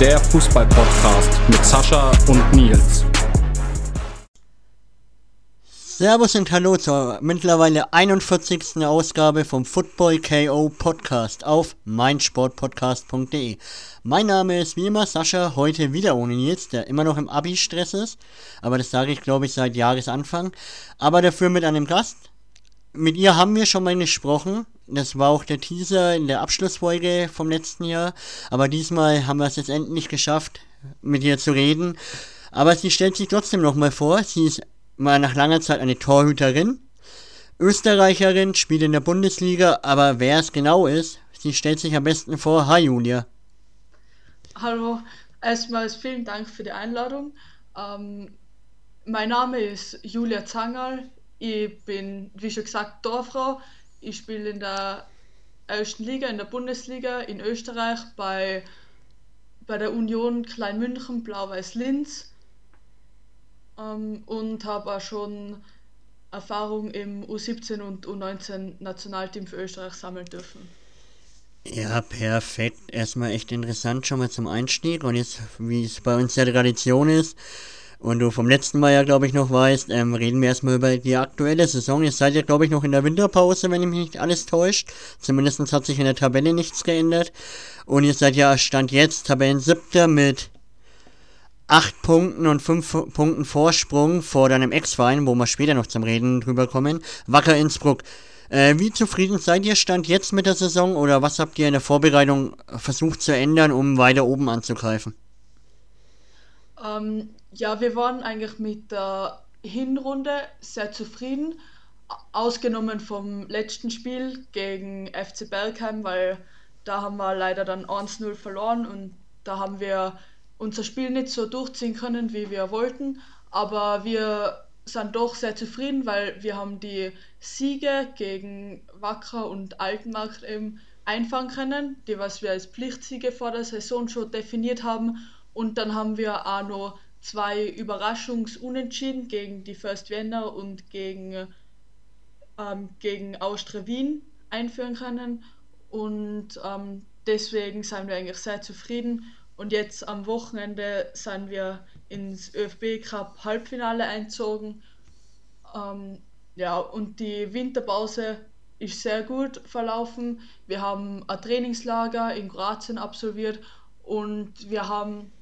Der Fußball-Podcast mit Sascha und Nils. Servus und Hallo zur mittlerweile 41. Ausgabe vom Football KO Podcast auf meinsportpodcast.de. Mein Name ist wie immer Sascha, heute wieder ohne Nils, der immer noch im Abi-Stress ist, aber das sage ich glaube ich seit Jahresanfang, aber dafür mit einem Gast. Mit ihr haben wir schon mal gesprochen, das war auch der Teaser in der Abschlussfolge vom letzten Jahr, aber diesmal haben wir es jetzt endlich geschafft, mit ihr zu reden. Aber sie stellt sich trotzdem nochmal vor, sie ist mal nach langer Zeit eine Torhüterin. Österreicherin, spielt in der Bundesliga, aber wer es genau ist, sie stellt sich am besten vor. Hi Julia. Hallo, erstmals vielen Dank für die Einladung. Ähm, mein Name ist Julia Zangerl. Ich bin, wie schon gesagt, Torfrau. Ich spiele in der ersten Liga, in der Bundesliga in Österreich bei, bei der Union Kleinmünchen, Blau-Weiß Linz ähm, und habe auch schon Erfahrung im U17 und U19 Nationalteam für Österreich sammeln dürfen. Ja, perfekt. Erstmal echt interessant schon mal zum Einstieg. Und jetzt, wie es bei uns ja Tradition ist, und du vom letzten Mal ja, glaube ich, noch weißt, ähm, reden wir erstmal über die aktuelle Saison. Ihr seid ja, glaube ich, noch in der Winterpause, wenn ich mich nicht alles täuscht. Zumindest hat sich in der Tabelle nichts geändert. Und ihr seid ja Stand jetzt Tabellen siebter mit 8 Punkten und 5 Punkten Vorsprung vor deinem Ex-Verein, wo wir später noch zum Reden drüber kommen, Wacker Innsbruck. Äh, wie zufrieden seid ihr Stand jetzt mit der Saison oder was habt ihr in der Vorbereitung versucht zu ändern, um weiter oben anzugreifen? Ähm, ja, wir waren eigentlich mit der Hinrunde sehr zufrieden, ausgenommen vom letzten Spiel gegen FC Bergheim, weil da haben wir leider dann 1-0 verloren und da haben wir unser Spiel nicht so durchziehen können, wie wir wollten, aber wir sind doch sehr zufrieden, weil wir haben die Siege gegen Wacker und Altenmarkt eben einfangen können, die was wir als Pflichtsiege vor der Saison schon definiert haben. Und dann haben wir auch noch zwei Überraschungsunentschieden gegen die First Vienna und gegen, ähm, gegen Austria Wien einführen können und ähm, deswegen sind wir eigentlich sehr zufrieden und jetzt am Wochenende sind wir ins ÖFB Cup Halbfinale einzogen. Ähm, ja, und die Winterpause ist sehr gut verlaufen. Wir haben ein Trainingslager in Kroatien absolviert und wir haben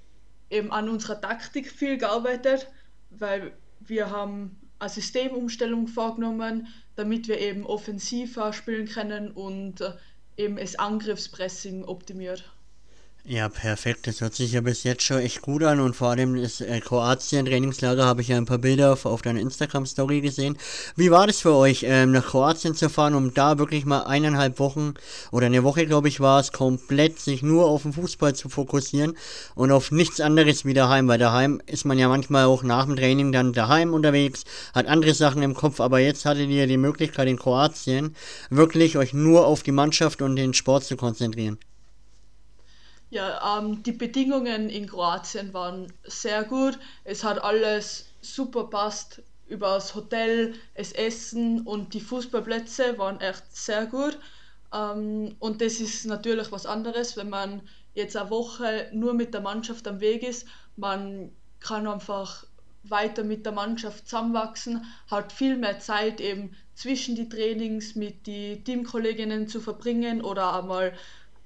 eben an unserer Taktik viel gearbeitet, weil wir haben eine Systemumstellung vorgenommen, damit wir eben offensiver spielen können und äh, eben das Angriffspressing optimiert. Ja, perfekt. Das hört sich ja bis jetzt schon echt gut an und vor allem das äh, Kroatien-Trainingslager habe ich ja ein paar Bilder auf, auf deiner Instagram-Story gesehen. Wie war das für euch, ähm, nach Kroatien zu fahren, um da wirklich mal eineinhalb Wochen oder eine Woche, glaube ich, war es, komplett sich nur auf den Fußball zu fokussieren und auf nichts anderes wie daheim, weil daheim ist man ja manchmal auch nach dem Training dann daheim unterwegs, hat andere Sachen im Kopf, aber jetzt hattet ihr die Möglichkeit in Kroatien wirklich euch nur auf die Mannschaft und den Sport zu konzentrieren. Ja, ähm, die Bedingungen in Kroatien waren sehr gut. Es hat alles super passt über das Hotel, das Essen und die Fußballplätze waren echt sehr gut. Ähm, und das ist natürlich was anderes, wenn man jetzt eine Woche nur mit der Mannschaft am Weg ist. Man kann einfach weiter mit der Mannschaft zusammenwachsen, hat viel mehr Zeit eben zwischen die Trainings mit den Teamkolleginnen zu verbringen oder einmal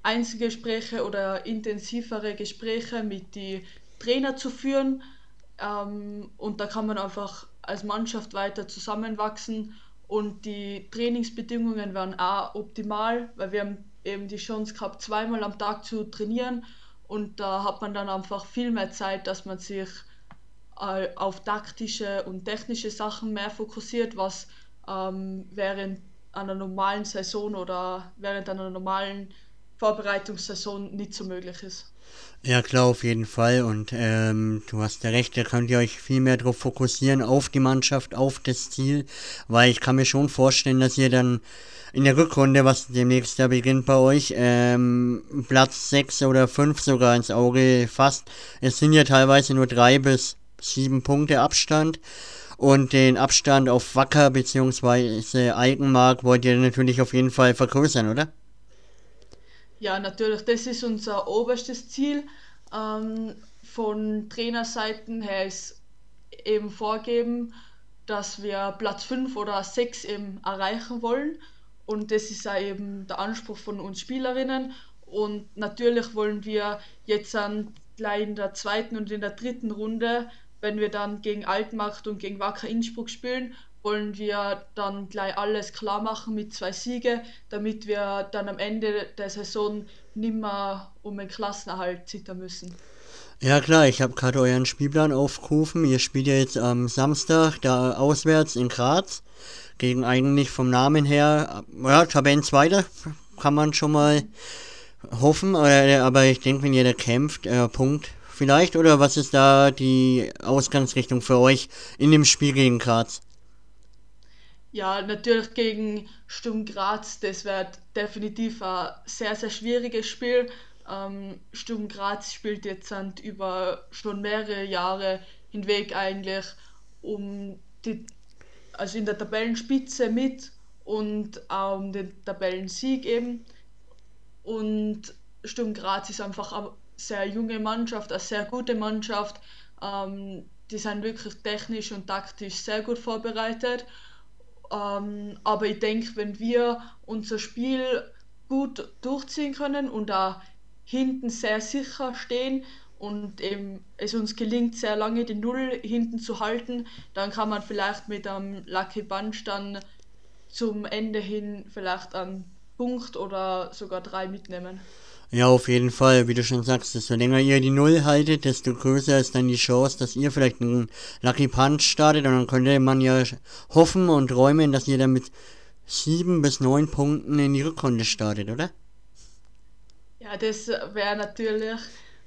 Einzelgespräche oder intensivere Gespräche mit den Trainer zu führen. Ähm, und da kann man einfach als Mannschaft weiter zusammenwachsen und die Trainingsbedingungen werden auch optimal, weil wir haben eben die Chance gehabt, zweimal am Tag zu trainieren und da hat man dann einfach viel mehr Zeit, dass man sich äh, auf taktische und technische Sachen mehr fokussiert, was ähm, während einer normalen Saison oder während einer normalen Vorbereitungssaison nicht so möglich ist. Ja, klar, auf jeden Fall. Und ähm, du hast ja recht, da könnt ihr euch viel mehr darauf fokussieren, auf die Mannschaft, auf das Ziel. Weil ich kann mir schon vorstellen, dass ihr dann in der Rückrunde, was demnächst ja beginnt bei euch, ähm, Platz 6 oder 5 sogar ins Auge fasst. Es sind ja teilweise nur 3 bis 7 Punkte Abstand. Und den Abstand auf Wacker bzw. Eikenmark wollt ihr natürlich auf jeden Fall vergrößern, oder? Ja, natürlich, das ist unser oberstes Ziel. Ähm, von Trainerseiten her ist eben vorgeben, dass wir Platz 5 oder 6 eben erreichen wollen. Und das ist auch eben der Anspruch von uns Spielerinnen. Und natürlich wollen wir jetzt an, gleich in der zweiten und in der dritten Runde, wenn wir dann gegen Altmacht und gegen Wacker Innsbruck spielen, wollen wir dann gleich alles klar machen mit zwei Siege, damit wir dann am Ende der Saison nimmer um den Klassenerhalt zittern müssen. Ja klar, ich habe gerade euren Spielplan aufgerufen. Ihr spielt ja jetzt am Samstag da auswärts in Graz gegen eigentlich vom Namen her, ja, Tabellenzweiter kann man schon mal hoffen, aber ich denke, wenn jeder kämpft, äh, Punkt vielleicht, oder was ist da die Ausgangsrichtung für euch in dem Spiel gegen Graz? Ja, natürlich gegen Sturm Graz, das wird definitiv ein sehr, sehr schwieriges Spiel. Ähm, Sturm Graz spielt jetzt über schon mehrere Jahre hinweg eigentlich um die also in der Tabellenspitze mit und auch um den Tabellensieg eben. Und Sturm Graz ist einfach eine sehr junge Mannschaft, eine sehr gute Mannschaft. Ähm, die sind wirklich technisch und taktisch sehr gut vorbereitet. Ähm, aber ich denke, wenn wir unser Spiel gut durchziehen können und da hinten sehr sicher stehen und eben es uns gelingt, sehr lange die Null hinten zu halten, dann kann man vielleicht mit einem Lucky Bunch dann zum Ende hin vielleicht einen Punkt oder sogar drei mitnehmen. Ja, auf jeden Fall, wie du schon sagst, desto länger ihr die Null haltet, desto größer ist dann die Chance, dass ihr vielleicht einen Lucky Punch startet und dann könnte man ja hoffen und träumen, dass ihr dann mit sieben bis neun Punkten in die Rückrunde startet, oder? Ja, das wäre natürlich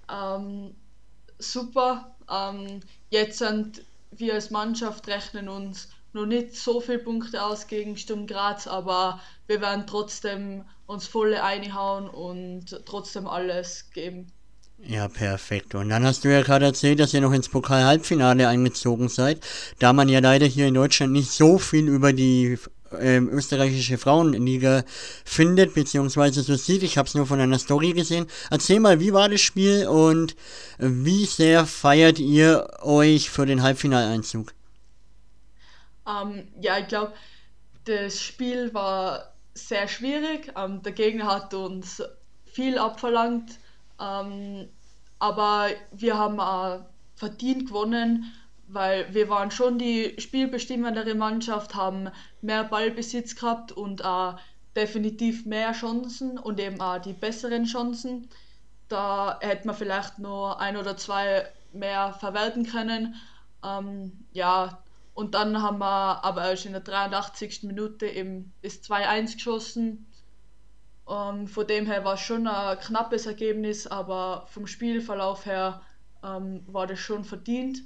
ähm, super. Ähm, jetzt sind wir als Mannschaft rechnen uns noch nicht so viele Punkte aus gegen Sturm Graz, aber wir werden trotzdem uns volle einhauen und trotzdem alles geben. Ja, perfekt. Und dann hast du ja gerade erzählt, dass ihr noch ins Pokal-Halbfinale eingezogen seid. Da man ja leider hier in Deutschland nicht so viel über die ähm, österreichische Frauenliga findet, beziehungsweise so sieht. Ich habe es nur von einer Story gesehen. Erzähl mal, wie war das Spiel und wie sehr feiert ihr euch für den Halbfinaleinzug? Ähm, ja, ich glaube, das Spiel war sehr schwierig. Ähm, der Gegner hat uns viel abverlangt, ähm, aber wir haben auch verdient gewonnen weil wir waren schon die spielbestimmendere Mannschaft, haben mehr Ballbesitz gehabt und auch definitiv mehr Chancen und eben auch die besseren Chancen. Da hätte man vielleicht nur ein oder zwei mehr verwerten können. Ähm, ja, und dann haben wir aber erst in der 83. Minute eben das 2-1 geschossen. Ähm, von dem her war es schon ein knappes Ergebnis, aber vom Spielverlauf her ähm, war das schon verdient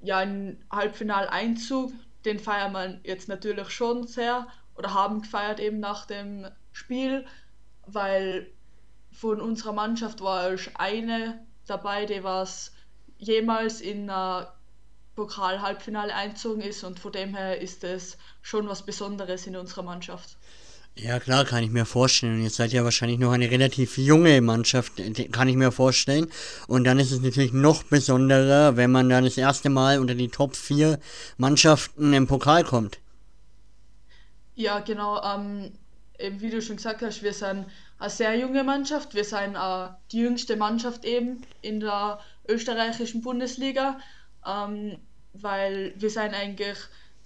ja, ein Halbfinaleinzug, den feiern wir jetzt natürlich schon sehr oder haben gefeiert eben nach dem Spiel, weil von unserer Mannschaft war erst eine dabei, die was jemals in einer Pokal-Halbfinale einzogen ist und von dem her ist es schon was Besonderes in unserer Mannschaft. Ja, klar, kann ich mir vorstellen. Ihr seid ja wahrscheinlich noch eine relativ junge Mannschaft, kann ich mir vorstellen. Und dann ist es natürlich noch besonderer, wenn man dann das erste Mal unter die Top 4 Mannschaften im Pokal kommt. Ja, genau. Ähm, eben wie du schon gesagt hast, wir sind eine sehr junge Mannschaft. Wir sind äh, die jüngste Mannschaft eben in der österreichischen Bundesliga, ähm, weil wir sind eigentlich,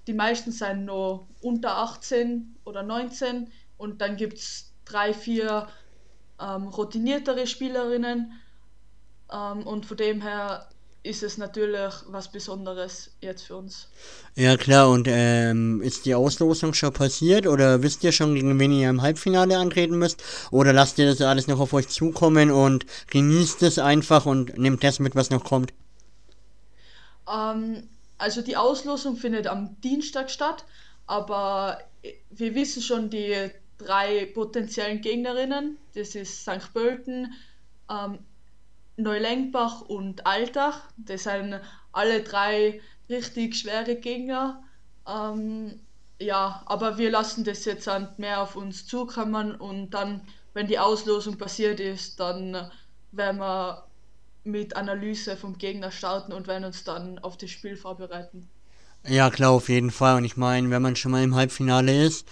die meisten sind noch unter 18 oder 19 und dann gibt es drei, vier ähm, routiniertere Spielerinnen ähm, und von dem her ist es natürlich was Besonderes jetzt für uns. Ja klar, und ähm, ist die Auslosung schon passiert oder wisst ihr schon, gegen wen ihr im Halbfinale antreten müsst? Oder lasst ihr das alles noch auf euch zukommen und genießt es einfach und nehmt das mit, was noch kommt? Ähm, also die Auslosung findet am Dienstag statt, aber wir wissen schon die drei potenziellen Gegnerinnen. Das ist St. Pölten, ähm, Neulenkbach und Altach. Das sind alle drei richtig schwere Gegner. Ähm, ja, aber wir lassen das jetzt mehr auf uns zukommen und dann wenn die Auslosung passiert ist, dann werden wir mit Analyse vom Gegner starten und werden uns dann auf das Spiel vorbereiten. Ja, klar, auf jeden Fall. Und ich meine, wenn man schon mal im Halbfinale ist,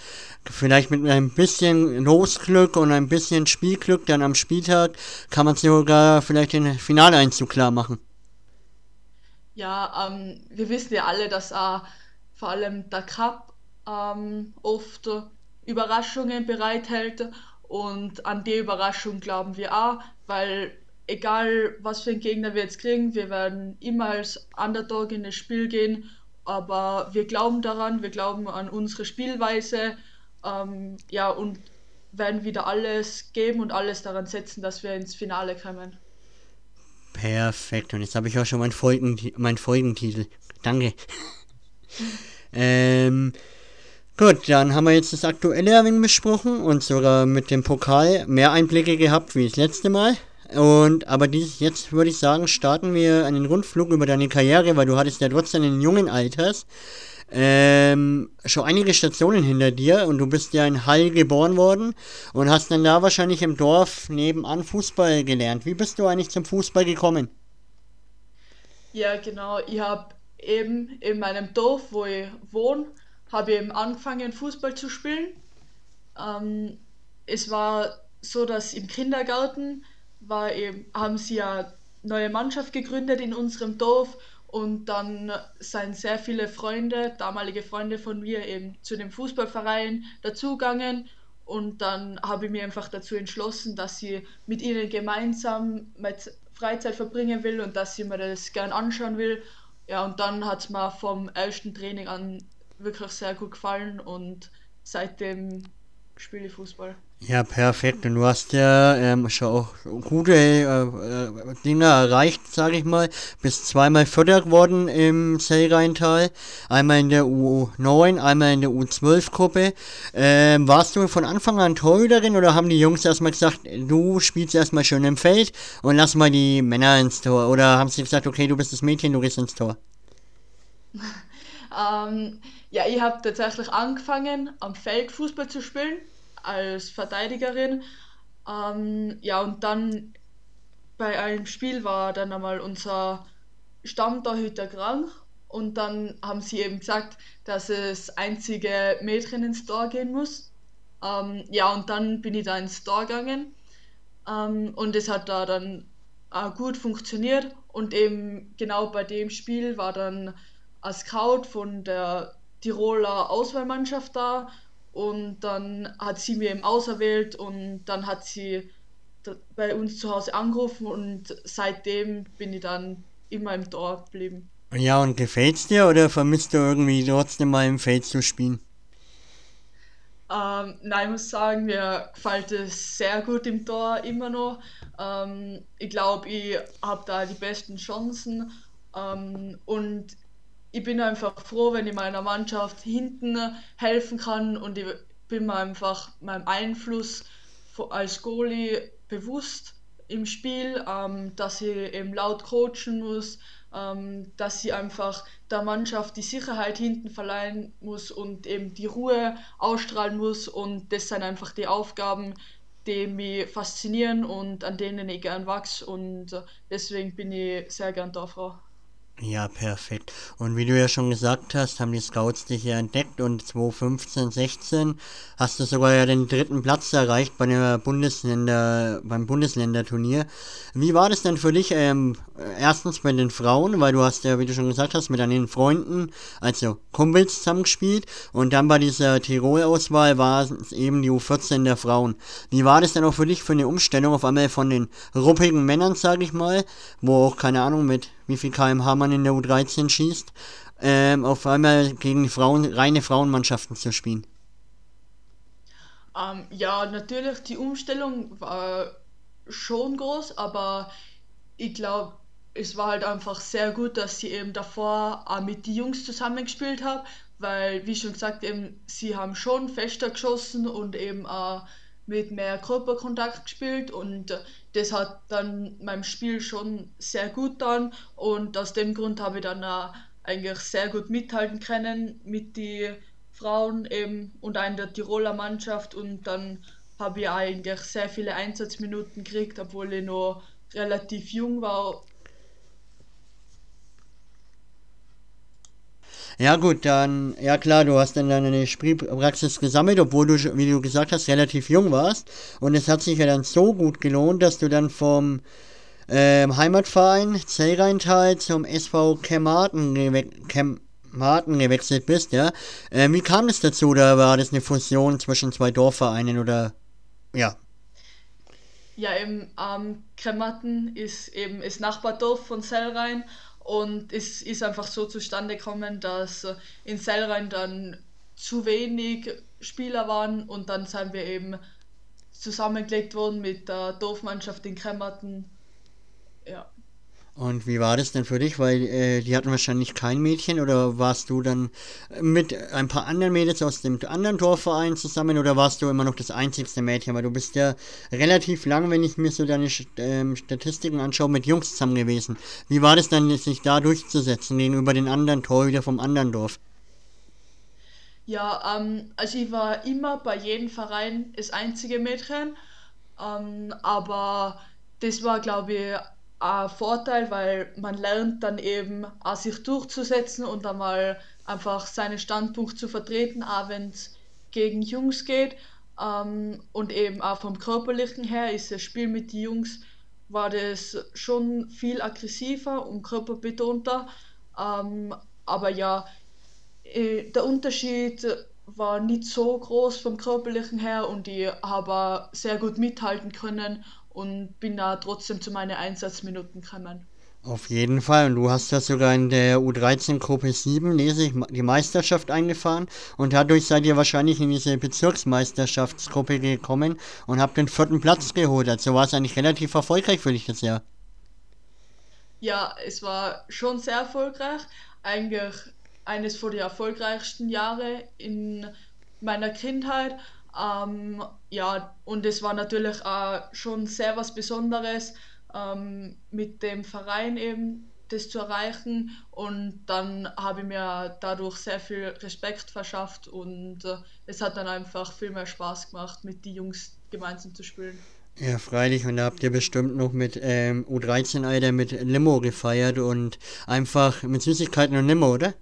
vielleicht mit ein bisschen Losglück und ein bisschen Spielglück dann am Spieltag, kann man sogar vielleicht den Finaleinzug klar machen. Ja, ähm, wir wissen ja alle, dass äh, vor allem der Cup ähm, oft Überraschungen bereithält und an die Überraschung glauben wir auch, weil egal was für einen Gegner wir jetzt kriegen, wir werden immer als Underdog in das Spiel gehen aber wir glauben daran, wir glauben an unsere Spielweise, ähm, ja, und werden wieder alles geben und alles daran setzen, dass wir ins Finale kommen. Perfekt, und jetzt habe ich auch schon meinen Folgen, mein Folgentitel. Danke. ähm, gut, dann haben wir jetzt das aktuelle ein besprochen und sogar mit dem Pokal mehr Einblicke gehabt wie das letzte Mal. Und aber dieses, jetzt würde ich sagen, starten wir einen Rundflug über deine Karriere, weil du hattest ja trotz deines jungen Alters ähm, schon einige Stationen hinter dir und du bist ja in Hall geboren worden und hast dann da wahrscheinlich im Dorf nebenan Fußball gelernt. Wie bist du eigentlich zum Fußball gekommen? Ja, genau. Ich habe eben in meinem Dorf, wo ich wohne, habe eben angefangen Fußball zu spielen. Ähm, es war so, dass im Kindergarten war eben, haben sie ja neue Mannschaft gegründet in unserem Dorf und dann sind sehr viele Freunde, damalige Freunde von mir eben zu dem Fußballverein dazugegangen und dann habe ich mir einfach dazu entschlossen, dass ich mit ihnen gemeinsam mit Freizeit verbringen will und dass ich mir das gern anschauen will. Ja, und dann hat es mir vom ersten Training an wirklich sehr gut gefallen und seitdem spiele ich Fußball. Ja, perfekt. Und du hast ja ähm, schon auch gute äh, äh, Dinge erreicht, sage ich mal. Bist zweimal Vierter geworden im Sellrheintal. Einmal in der U9, einmal in der U12-Gruppe. Ähm, warst du von Anfang an Torhüterin oder haben die Jungs erstmal gesagt, du spielst erstmal schön im Feld und lass mal die Männer ins Tor? Oder haben sie gesagt, okay, du bist das Mädchen, du gehst ins Tor? ähm, ja, ich habe tatsächlich angefangen, am Feld Fußball zu spielen als Verteidigerin. Ähm, ja, und dann bei einem Spiel war dann einmal unser Stammtorhüter krank und dann haben sie eben gesagt, dass es einzige Mädchen ins Tor gehen muss. Ähm, ja, und dann bin ich da ins Tor gegangen ähm, und es hat da dann äh, gut funktioniert und eben genau bei dem Spiel war dann ein Scout von der Tiroler Auswahlmannschaft da und dann hat sie mir eben auserwählt und dann hat sie bei uns zu Hause angerufen und seitdem bin ich dann immer im Tor geblieben. Ja, und gefällt's dir oder vermisst du irgendwie trotzdem mal im Feld zu spielen? Ähm, nein, ich muss sagen, mir gefällt es sehr gut im Tor immer noch. Ähm, ich glaube, ich habe da die besten Chancen ähm, und ich bin einfach froh, wenn ich meiner Mannschaft hinten helfen kann und ich bin mir einfach meinem Einfluss als Goalie bewusst im Spiel, ähm, dass ich eben laut coachen muss, ähm, dass ich einfach der Mannschaft die Sicherheit hinten verleihen muss und eben die Ruhe ausstrahlen muss und das sind einfach die Aufgaben, die mich faszinieren und an denen ich gern wachse und deswegen bin ich sehr gern da, Frau. Ja, perfekt. Und wie du ja schon gesagt hast, haben die Scouts dich ja entdeckt und 2015, 16 hast du sogar ja den dritten Platz erreicht bei der Bundesländer, beim Bundesländerturnier. Wie war das denn für dich, ähm, erstens bei den Frauen, weil du hast ja, wie du schon gesagt hast, mit deinen Freunden, also Kumpels zusammengespielt und dann bei dieser Tirol-Auswahl war es eben die U14 der Frauen. Wie war das denn auch für dich für eine Umstellung auf einmal von den ruppigen Männern, sag ich mal, wo auch, keine Ahnung, mit wie viel kmh man in der U13 schießt, ähm, auf einmal gegen Frauen, reine Frauenmannschaften zu spielen? Ähm, ja, natürlich, die Umstellung war schon groß, aber ich glaube, es war halt einfach sehr gut, dass ich eben davor auch mit den Jungs zusammengespielt habe, weil, wie schon gesagt, eben, sie haben schon fester geschossen und eben auch mit mehr Körperkontakt gespielt und das hat dann meinem Spiel schon sehr gut dann und aus dem Grund habe ich dann auch eigentlich sehr gut mithalten können mit den Frauen eben und auch in der Tiroler Mannschaft und dann habe ich eigentlich sehr viele Einsatzminuten gekriegt, obwohl ich noch relativ jung war Ja gut, dann, ja klar, du hast dann deine Spielpraxis gesammelt, obwohl du, wie du gesagt hast, relativ jung warst. Und es hat sich ja dann so gut gelohnt, dass du dann vom ähm, Heimatverein Zellrheintal zum SV Kemmarten, Kemmarten gewechselt bist, ja. Ähm, wie kam es dazu? Oder war das eine Fusion zwischen zwei Dorfvereinen oder, ja? Ja, eben, ähm, Kremmatten ist eben das Nachbardorf von Zellrhein und es ist einfach so zustande gekommen, dass in Sellrhein dann zu wenig Spieler waren und dann sind wir eben zusammengelegt worden mit der Dorfmannschaft in Kremmerten. Ja. Und wie war das denn für dich? Weil äh, die hatten wahrscheinlich kein Mädchen oder warst du dann mit ein paar anderen Mädels aus dem anderen Torverein zusammen oder warst du immer noch das einzigste Mädchen? Weil du bist ja relativ lang, wenn ich mir so deine ähm, Statistiken anschaue, mit Jungs zusammen gewesen. Wie war das dann, sich da durchzusetzen gegenüber den anderen Torhüter vom anderen Dorf? Ja, ähm, also ich war immer bei jedem Verein das einzige Mädchen, ähm, aber das war, glaube ich, ein Vorteil, weil man lernt dann eben auch sich durchzusetzen und einmal einfach seinen Standpunkt zu vertreten, auch wenn es gegen Jungs geht. Ähm, und eben auch vom körperlichen her ist das Spiel mit den Jungs war das schon viel aggressiver und körperbetonter. Ähm, aber ja, äh, der Unterschied war nicht so groß vom körperlichen her und ich habe sehr gut mithalten können und bin da trotzdem zu meinen Einsatzminuten gekommen. Auf jeden Fall. Und du hast ja sogar in der U13-Gruppe 7, lese ich, die Meisterschaft eingefahren. Und dadurch seid ihr wahrscheinlich in diese Bezirksmeisterschaftsgruppe gekommen und habt den vierten Platz geholt. Also war es eigentlich relativ erfolgreich für dich das Jahr. Ja, es war schon sehr erfolgreich. Eigentlich eines von den erfolgreichsten Jahre in meiner Kindheit. Ähm, ja, und es war natürlich auch schon sehr was Besonderes, ähm, mit dem Verein eben das zu erreichen. Und dann habe ich mir dadurch sehr viel Respekt verschafft und äh, es hat dann einfach viel mehr Spaß gemacht, mit den Jungs gemeinsam zu spielen. Ja, freilich. Und da habt ihr bestimmt noch mit ähm, U13-Alter mit Limo gefeiert und einfach mit Süßigkeiten und Limo, oder?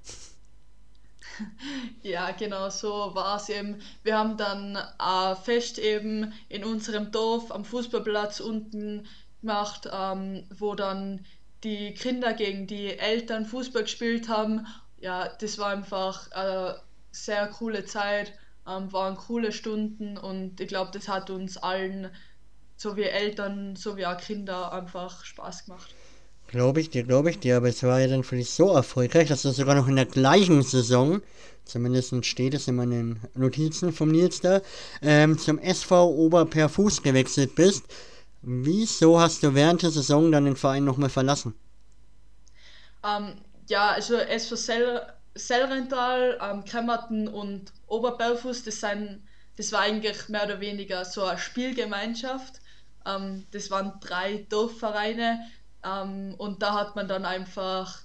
Ja, genau so war es eben. Wir haben dann ein Fest eben in unserem Dorf am Fußballplatz unten gemacht, ähm, wo dann die Kinder gegen die Eltern Fußball gespielt haben. Ja, das war einfach eine sehr coole Zeit, ähm, waren coole Stunden und ich glaube, das hat uns allen, so wie Eltern, so wie auch Kinder, einfach Spaß gemacht. Glaube ich dir, glaube ich dir, aber es war ja dann für dich so erfolgreich, dass du sogar noch in der gleichen Saison, zumindest steht es in meinen Notizen vom Nils da, ähm, zum SV Oberperfuß gewechselt bist. Wieso hast du während der Saison dann den Verein nochmal verlassen? Ähm, ja, also SV Sel Sellrental, ähm, Kremmerten und Oberperfuß, das, das war eigentlich mehr oder weniger so eine Spielgemeinschaft. Ähm, das waren drei Dorfvereine ähm, und da hat man dann einfach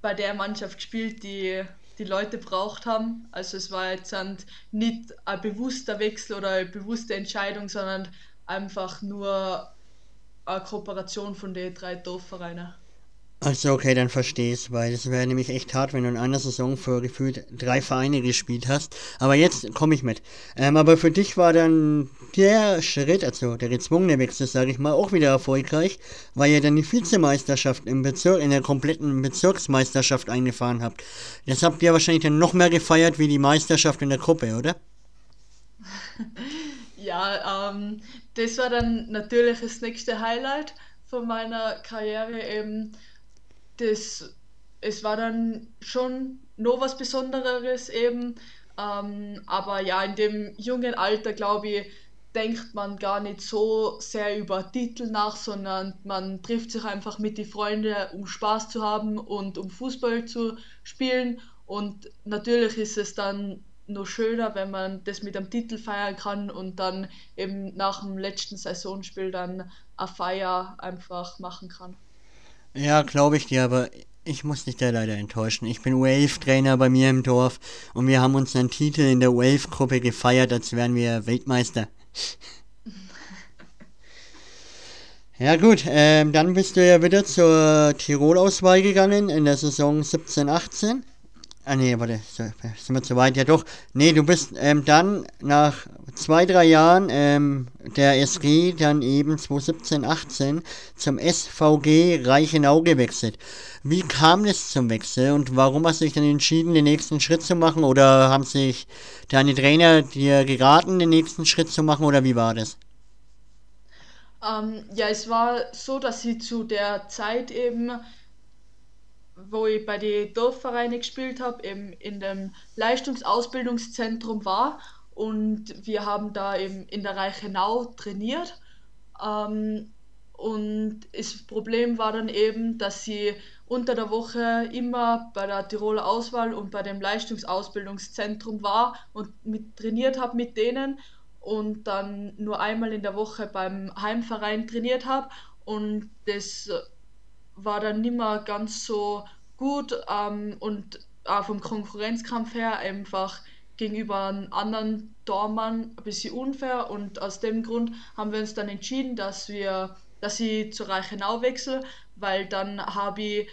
bei der Mannschaft gespielt, die die Leute braucht haben. Also es war jetzt nicht ein bewusster Wechsel oder eine bewusste Entscheidung, sondern einfach nur eine Kooperation von den drei Dorfvereinen. Also okay, dann verstehe ich weil es wäre nämlich echt hart, wenn du in einer Saison für gefühlt drei Vereine gespielt hast. Aber jetzt komme ich mit. Ähm, aber für dich war dann der Schritt, also der gezwungene Wechsel, sage ich mal, auch wieder erfolgreich, weil ihr dann die Vizemeisterschaft im Bezirk, in der kompletten Bezirksmeisterschaft eingefahren habt. Das habt ihr wahrscheinlich dann noch mehr gefeiert wie die Meisterschaft in der Gruppe, oder? ja, ähm, das war dann natürlich das nächste Highlight von meiner Karriere eben das, es war dann schon noch was Besonderes eben. Ähm, aber ja, in dem jungen Alter, glaube ich, denkt man gar nicht so sehr über Titel nach, sondern man trifft sich einfach mit den Freunden, um Spaß zu haben und um Fußball zu spielen. Und natürlich ist es dann noch schöner, wenn man das mit einem Titel feiern kann und dann eben nach dem letzten Saisonspiel dann eine Feier einfach machen kann. Ja, glaube ich dir, aber ich muss dich da leider enttäuschen. Ich bin Wave-Trainer bei mir im Dorf und wir haben unseren Titel in der Wave-Gruppe gefeiert, als wären wir Weltmeister. Ja gut, ähm, dann bist du ja wieder zur Tirol-Auswahl gegangen in der Saison 17-18. Ah nee, warte, sind wir zu weit? Ja doch. Nee, du bist ähm, dann nach zwei, drei Jahren ähm, der SG dann eben 2017, 18 zum SVG Reichenau gewechselt. Wie kam es zum Wechsel und warum hast du dich dann entschieden, den nächsten Schritt zu machen? Oder haben sich deine Trainer dir geraten, den nächsten Schritt zu machen oder wie war das? Ähm, ja, es war so, dass ich zu der Zeit eben wo ich bei den Dorfvereinen gespielt habe, in dem Leistungsausbildungszentrum war und wir haben da eben in der Reichenau trainiert. Ähm, und das Problem war dann eben, dass sie unter der Woche immer bei der Tiroler Auswahl und bei dem Leistungsausbildungszentrum war und mit trainiert habe mit denen und dann nur einmal in der Woche beim Heimverein trainiert habe und das war dann nicht mehr ganz so gut ähm, und auch vom Konkurrenzkampf her einfach gegenüber einem anderen Dormann ein bisschen unfair. Und aus dem Grund haben wir uns dann entschieden, dass wir, dass ich zu Reichenau wechsle, weil dann habe ich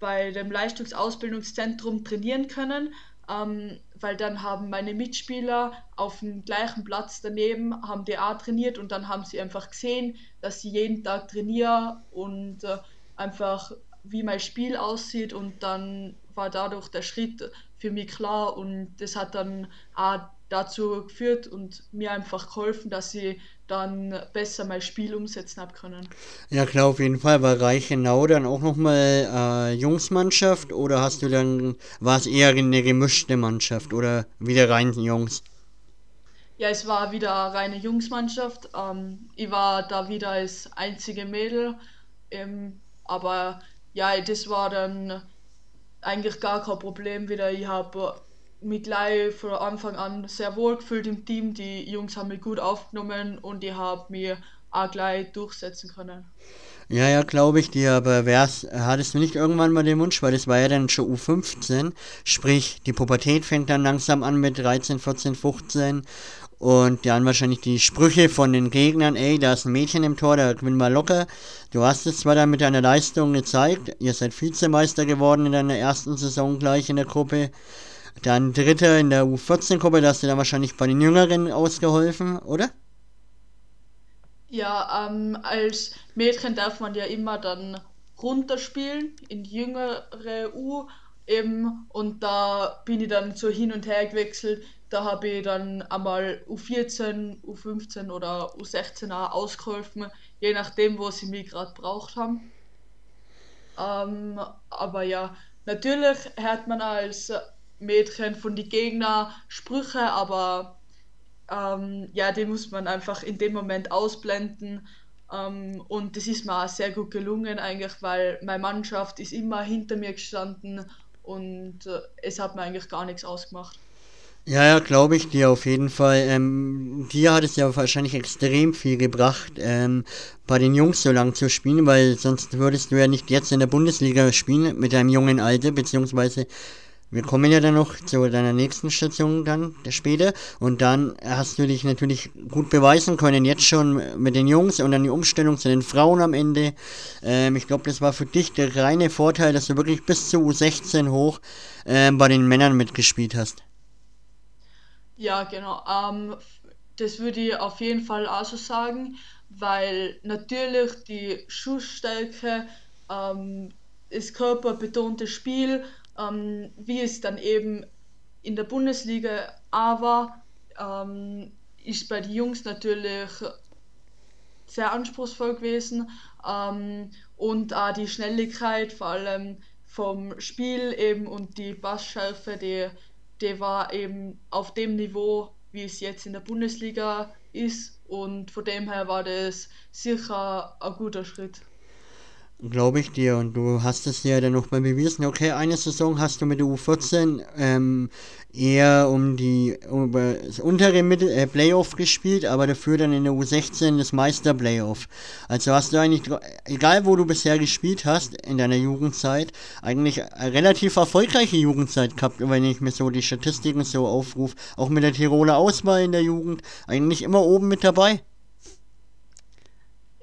bei dem Leistungsausbildungszentrum trainieren können, ähm, weil dann haben meine Mitspieler auf dem gleichen Platz daneben haben die auch trainiert. Und dann haben sie einfach gesehen, dass sie jeden Tag trainieren und äh, einfach wie mein Spiel aussieht und dann war dadurch der Schritt für mich klar und das hat dann auch dazu geführt und mir einfach geholfen, dass ich dann besser mein Spiel umsetzen habe können. Ja klar, auf jeden Fall. War Reichenau dann auch nochmal äh, Jungsmannschaft oder hast du dann, war es eher eine gemischte Mannschaft oder wieder rein Jungs? Ja, es war wieder reine Jungsmannschaft. Ähm, ich war da wieder als einzige Mädel, ähm, aber ja, das war dann eigentlich gar kein Problem wieder. Ich habe mich gleich von Anfang an sehr wohl gefühlt im Team. Die Jungs haben mich gut aufgenommen und ich habe mich auch gleich durchsetzen können. Ja, ja, glaube ich dir, aber wär's, hattest du nicht irgendwann mal den Wunsch, weil das war ja dann schon U15, sprich, die Pubertät fängt dann langsam an mit 13, 14, 15 und dann wahrscheinlich die Sprüche von den Gegnern, ey, da ist ein Mädchen im Tor, da gewinnen wir locker. Du hast es zwar dann mit deiner Leistung gezeigt, ihr seid Vizemeister geworden in deiner ersten Saison gleich in der Gruppe. Dann Dritter in der U14-Gruppe, da hast du dann wahrscheinlich bei den Jüngeren ausgeholfen, oder? Ja, ähm, als Mädchen darf man ja immer dann runterspielen in die jüngere U eben und da bin ich dann so hin und her gewechselt da habe ich dann einmal U14, U15 oder U16 auch ausgeholfen, je nachdem, wo sie mich gerade braucht haben. Ähm, aber ja, natürlich hört man als Mädchen von den Gegnern Sprüche, aber ähm, ja, die muss man einfach in dem Moment ausblenden. Ähm, und das ist mir auch sehr gut gelungen eigentlich, weil meine Mannschaft ist immer hinter mir gestanden und äh, es hat mir eigentlich gar nichts ausgemacht. Ja, ja, glaube ich dir auf jeden Fall. Ähm, dir hat es ja wahrscheinlich extrem viel gebracht, ähm, bei den Jungs so lang zu spielen, weil sonst würdest du ja nicht jetzt in der Bundesliga spielen mit deinem jungen Alter, beziehungsweise wir kommen ja dann noch zu deiner nächsten Station dann später und dann hast du dich natürlich gut beweisen können, jetzt schon mit den Jungs und dann die Umstellung zu den Frauen am Ende. Ähm, ich glaube, das war für dich der reine Vorteil, dass du wirklich bis zu U16 hoch ähm, bei den Männern mitgespielt hast. Ja, genau. Ähm, das würde ich auf jeden Fall auch so sagen, weil natürlich die Schussstärke, ähm, das körperbetonte Spiel, ähm, wie es dann eben in der Bundesliga auch war, ähm, ist bei den Jungs natürlich sehr anspruchsvoll gewesen ähm, und auch die Schnelligkeit, vor allem vom Spiel eben und die Bassschärfe, die der war eben auf dem Niveau, wie es jetzt in der Bundesliga ist. Und von dem her war das sicher ein guter Schritt. Glaube ich dir. Und du hast es ja dann noch mal bewiesen. Okay, eine Saison hast du mit der U14 ähm, eher um die um das untere Mittel, äh, Playoff gespielt, aber dafür dann in der U16 das Meister Playoff. Also hast du eigentlich, egal wo du bisher gespielt hast in deiner Jugendzeit, eigentlich relativ erfolgreiche Jugendzeit gehabt, wenn ich mir so die Statistiken so aufrufe. Auch mit der Tiroler Auswahl in der Jugend, eigentlich immer oben mit dabei.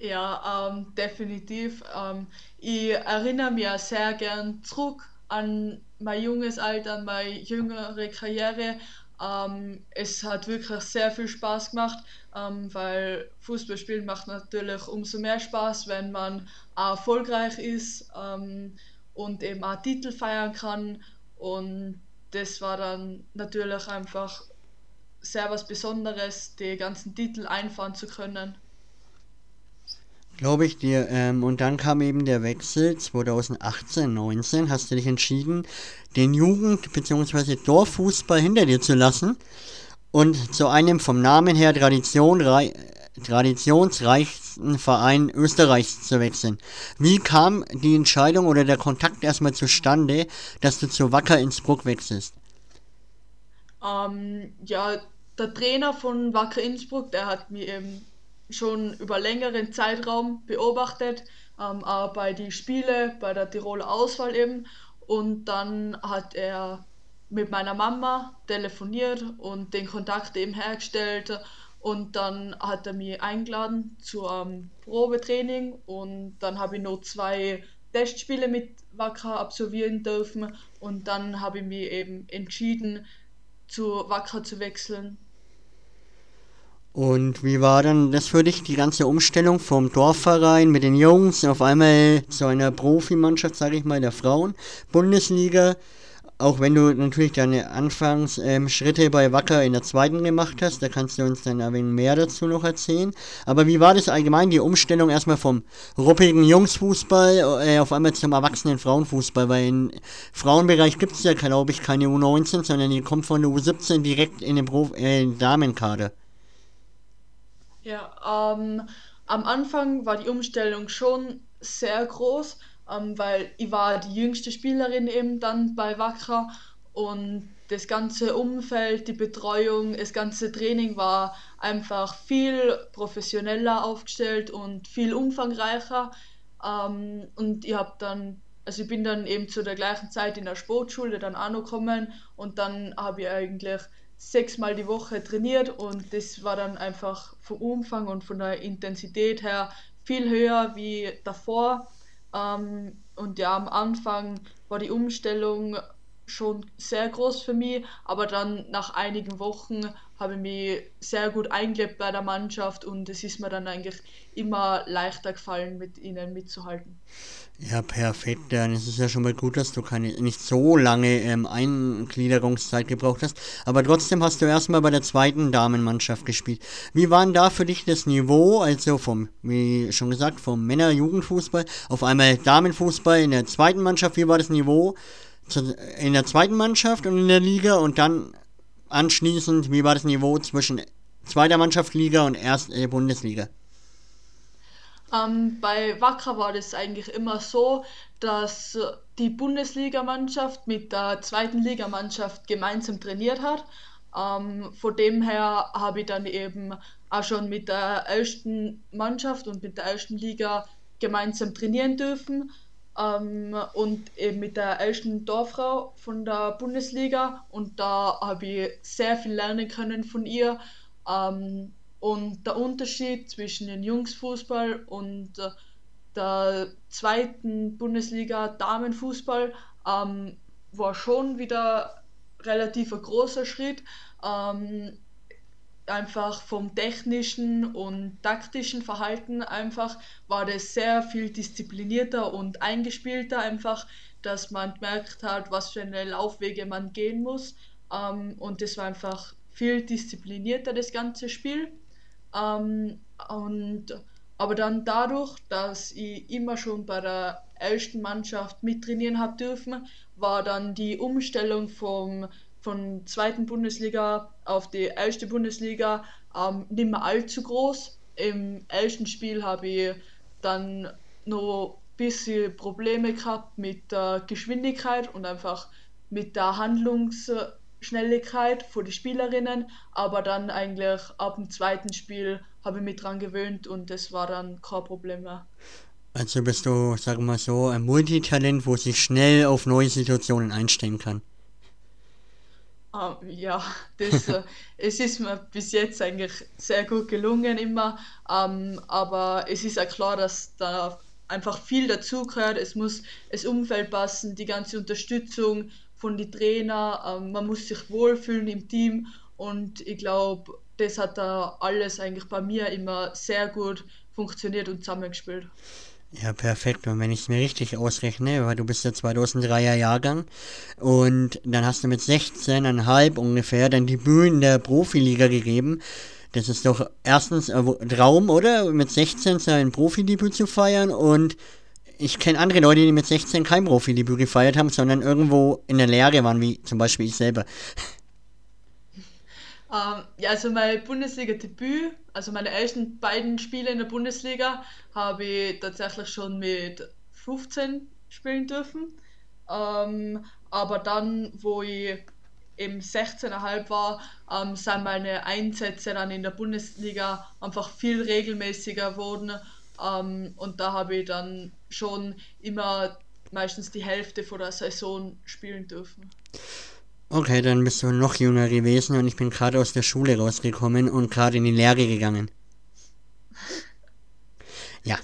Ja, ähm, definitiv. Ähm, ich erinnere mich sehr gern zurück an mein junges Alter, an meine jüngere Karriere. Ähm, es hat wirklich sehr viel Spaß gemacht, ähm, weil Fußballspielen macht natürlich umso mehr Spaß, wenn man erfolgreich ist ähm, und eben auch Titel feiern kann. Und das war dann natürlich einfach sehr was Besonderes, die ganzen Titel einfahren zu können. Glaube ich dir. Ähm, und dann kam eben der Wechsel 2018, 19. Hast du dich entschieden, den Jugend- bzw. Dorffußball hinter dir zu lassen und zu einem vom Namen her Tradition, traditionsreichsten Verein Österreichs zu wechseln. Wie kam die Entscheidung oder der Kontakt erstmal zustande, dass du zu Wacker Innsbruck wechselst? Ähm, ja, der Trainer von Wacker Innsbruck, der hat mir eben schon über längeren Zeitraum beobachtet, ähm, auch bei den Spielen, bei der Tiroler Auswahl eben. Und dann hat er mit meiner Mama telefoniert und den Kontakt eben hergestellt. Und dann hat er mich eingeladen zu einem Probetraining und dann habe ich noch zwei Testspiele mit Wacker absolvieren dürfen und dann habe ich mich eben entschieden, zu Wacker zu wechseln und wie war dann das für dich, die ganze Umstellung vom Dorfverein mit den Jungs auf einmal zu einer Profimannschaft, sage ich mal, der Frauen, Bundesliga? Auch wenn du natürlich deine Anfangsschritte ähm, bei Wacker in der zweiten gemacht hast, da kannst du uns dann ein wenig mehr dazu noch erzählen. Aber wie war das allgemein, die Umstellung erstmal vom ruppigen Jungsfußball äh, auf einmal zum erwachsenen Frauenfußball? Weil im Frauenbereich gibt es ja, glaube ich, keine U19, sondern die kommt von der U17 direkt in den Prof äh, Damenkader. Ja, ähm, am Anfang war die Umstellung schon sehr groß, ähm, weil ich war die jüngste Spielerin eben dann bei Wacker und das ganze Umfeld, die Betreuung, das ganze Training war einfach viel professioneller aufgestellt und viel umfangreicher. Ähm, und ich habe dann, also ich bin dann eben zu der gleichen Zeit in der Sportschule dann auch noch gekommen und dann habe ich eigentlich sechsmal die Woche trainiert und das war dann einfach vom Umfang und von der Intensität her viel höher wie davor. Ähm, und ja, am Anfang war die Umstellung schon sehr groß für mich, aber dann nach einigen Wochen habe ich mich sehr gut eingelebt bei der Mannschaft und es ist mir dann eigentlich immer leichter gefallen, mit ihnen mitzuhalten. Ja, perfekt. Dann ist es ja schon mal gut, dass du keine nicht so lange ähm, Eingliederungszeit gebraucht hast. Aber trotzdem hast du erstmal bei der zweiten Damenmannschaft gespielt. Wie war denn da für dich das Niveau, also vom, wie schon gesagt, vom Männer-Jugendfußball auf einmal Damenfußball in der zweiten Mannschaft? Wie war das Niveau in der zweiten Mannschaft und in der Liga? Und dann anschließend, wie war das Niveau zwischen zweiter Mannschaft Liga und erst äh, Bundesliga? Ähm, bei Wacker war das eigentlich immer so, dass die Bundesligamannschaft mit der zweiten Ligamannschaft gemeinsam trainiert hat. Ähm, von dem her habe ich dann eben auch schon mit der ersten Mannschaft und mit der ersten Liga gemeinsam trainieren dürfen. Ähm, und eben mit der ersten Dorffrau von der Bundesliga. Und da habe ich sehr viel lernen können von ihr. Ähm, und der Unterschied zwischen dem Jungsfußball und äh, der zweiten Bundesliga Damenfußball ähm, war schon wieder relativ ein großer Schritt. Ähm, einfach vom technischen und taktischen Verhalten einfach war das sehr viel disziplinierter und eingespielter einfach, dass man gemerkt hat, was für eine Laufwege man gehen muss. Ähm, und das war einfach viel disziplinierter, das ganze Spiel. Ähm, und, aber dann dadurch, dass ich immer schon bei der ersten Mannschaft mittrainieren habe dürfen, war dann die Umstellung vom, von zweiten Bundesliga auf die erste Bundesliga ähm, nicht mehr allzu groß. Im ersten Spiel habe ich dann noch bisschen Probleme gehabt mit der Geschwindigkeit und einfach mit der Handlungsschnelligkeit von den Spielerinnen, aber dann eigentlich ab dem zweiten Spiel habe ich mich dran gewöhnt und das war dann kein Problem mehr. Also bist du, sagen wir mal so, ein Multitalent, wo sich schnell auf neue Situationen einstellen kann. Um, ähm, ja, das, äh, es ist mir bis jetzt eigentlich sehr gut gelungen immer, um, ähm, aber es ist ja klar, dass da einfach viel dazugehört. Es muss das Umfeld passen, die ganze Unterstützung von den Trainer, ähm, man muss sich wohlfühlen im Team und ich glaube, das hat da alles eigentlich bei mir immer sehr gut funktioniert und zusammengespielt. Ja, perfekt. Und wenn ich es mir richtig ausrechne, weil du bist der 2003er Jahrgang und dann hast du mit 16,5 ungefähr dein Debüt in der Profiliga gegeben. Das ist doch erstens ein Traum, oder? Mit 16 sein Profidebüt zu feiern und ich kenne andere Leute, die mit 16 kein Profidebüt gefeiert haben, sondern irgendwo in der Lehre waren, wie zum Beispiel ich selber. Ähm, ja, also mein Bundesliga-Debüt, also meine ersten beiden Spiele in der Bundesliga, habe ich tatsächlich schon mit 15 spielen dürfen. Ähm, aber dann, wo ich eben 16,5 war, ähm, sind meine Einsätze dann in der Bundesliga einfach viel regelmäßiger geworden. Ähm, und da habe ich dann schon immer meistens die Hälfte von der Saison spielen dürfen. Okay, dann bist du noch jünger gewesen und ich bin gerade aus der Schule rausgekommen und gerade in die Lehre gegangen. Ja.